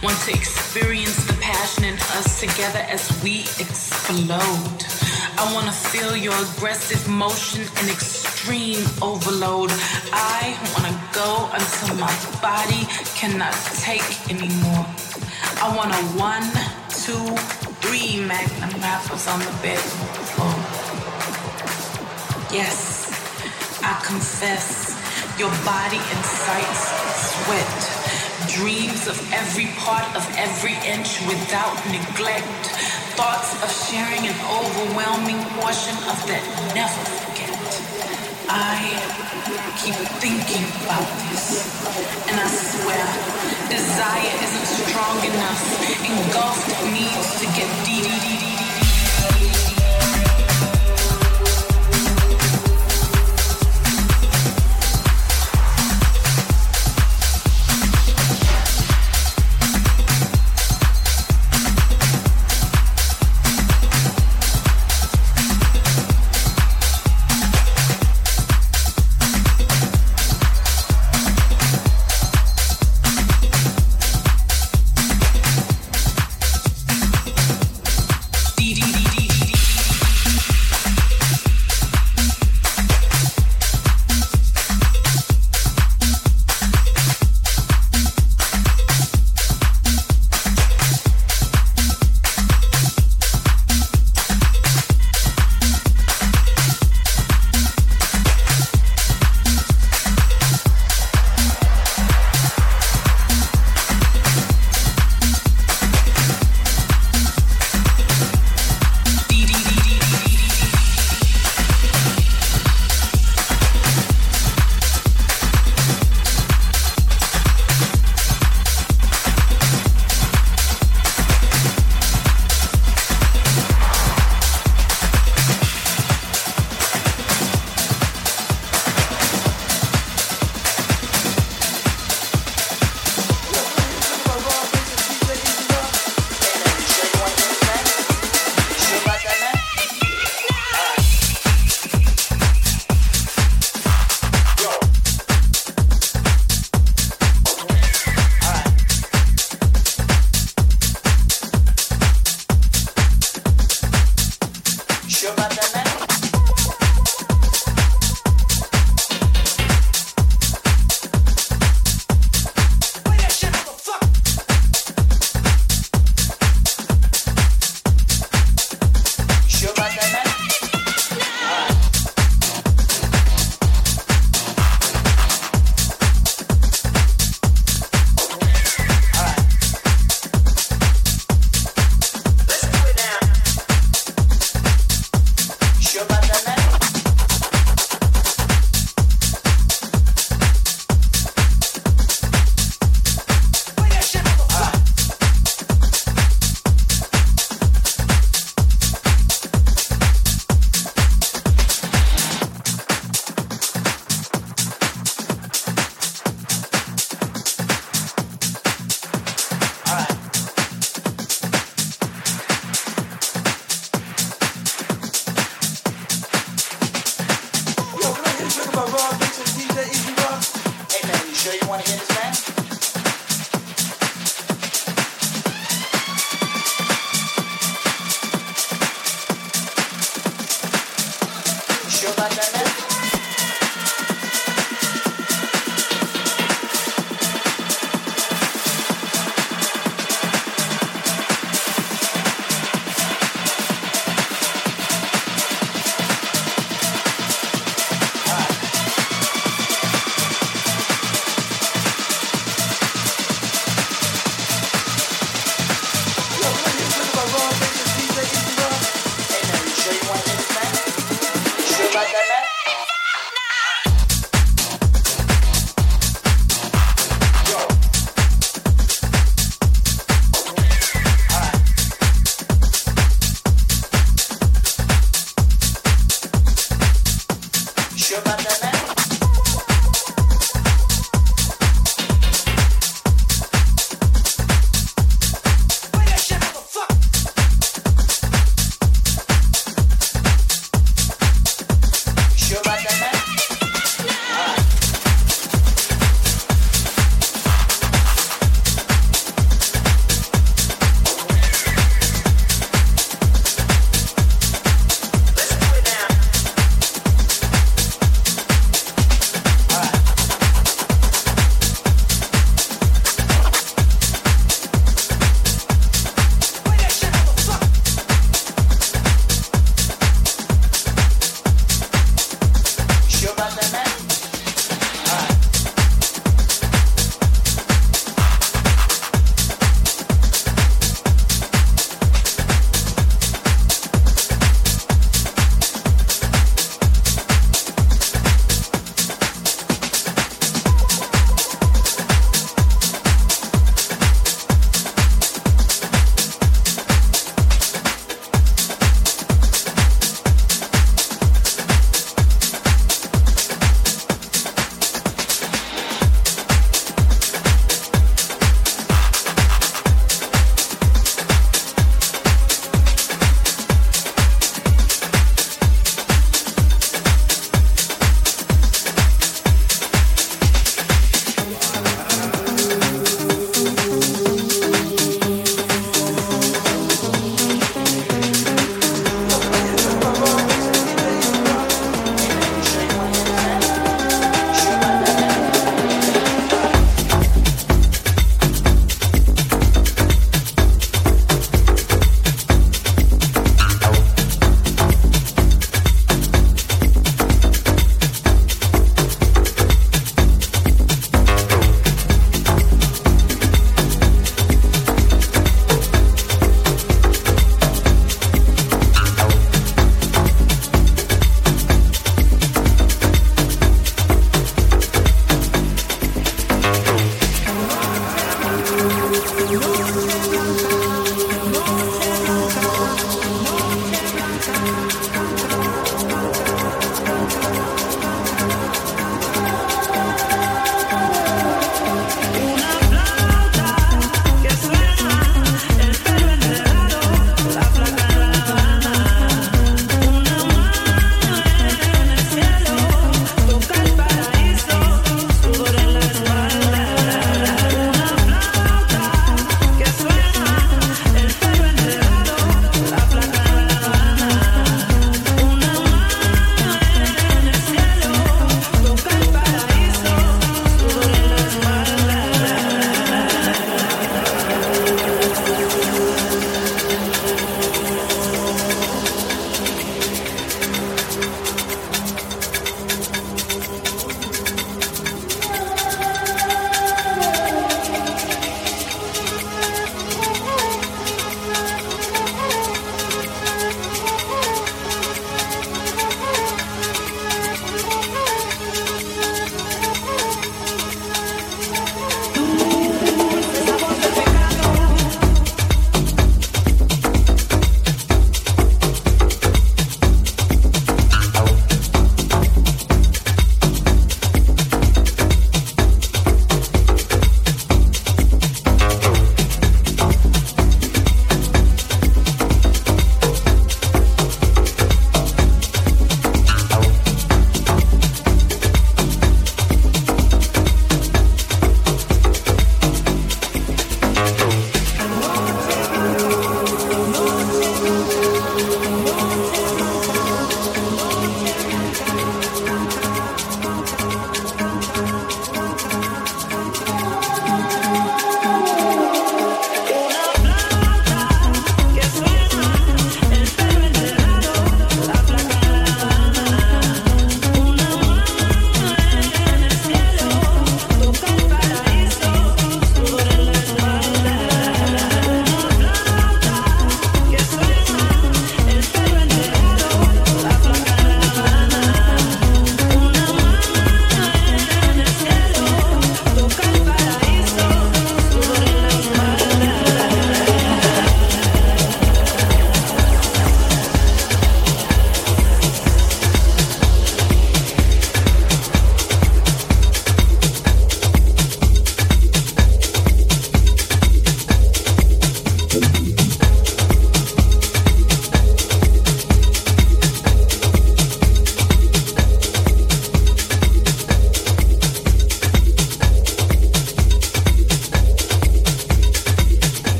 Want to experience the passion in us together as we explode. I want to feel your aggressive motion and extreme overload. I want to go until my body cannot take anymore. I want a one, two, three magnum wrappers on the bed. Oh. Yes, I confess, your body incites sweat dreams of every part of every inch without neglect, thoughts of sharing an overwhelming portion of that never forget. I keep thinking about this, and I swear, desire isn't strong enough, engulfed needs to get deep. about the wanna hear this man?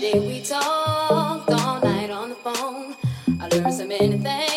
day we talked all night on the phone. I learned so many things.